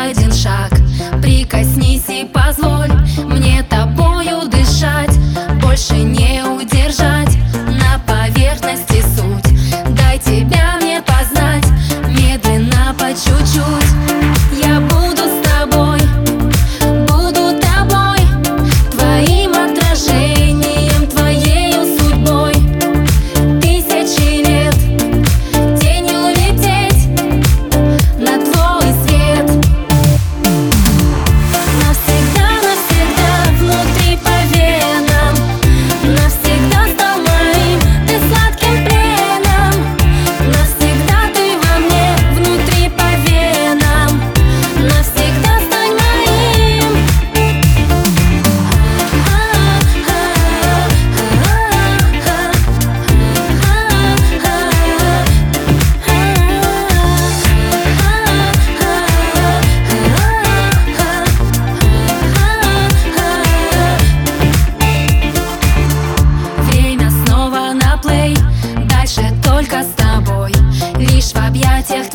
один шаг. Прикоснись и позволь лишь в объятиях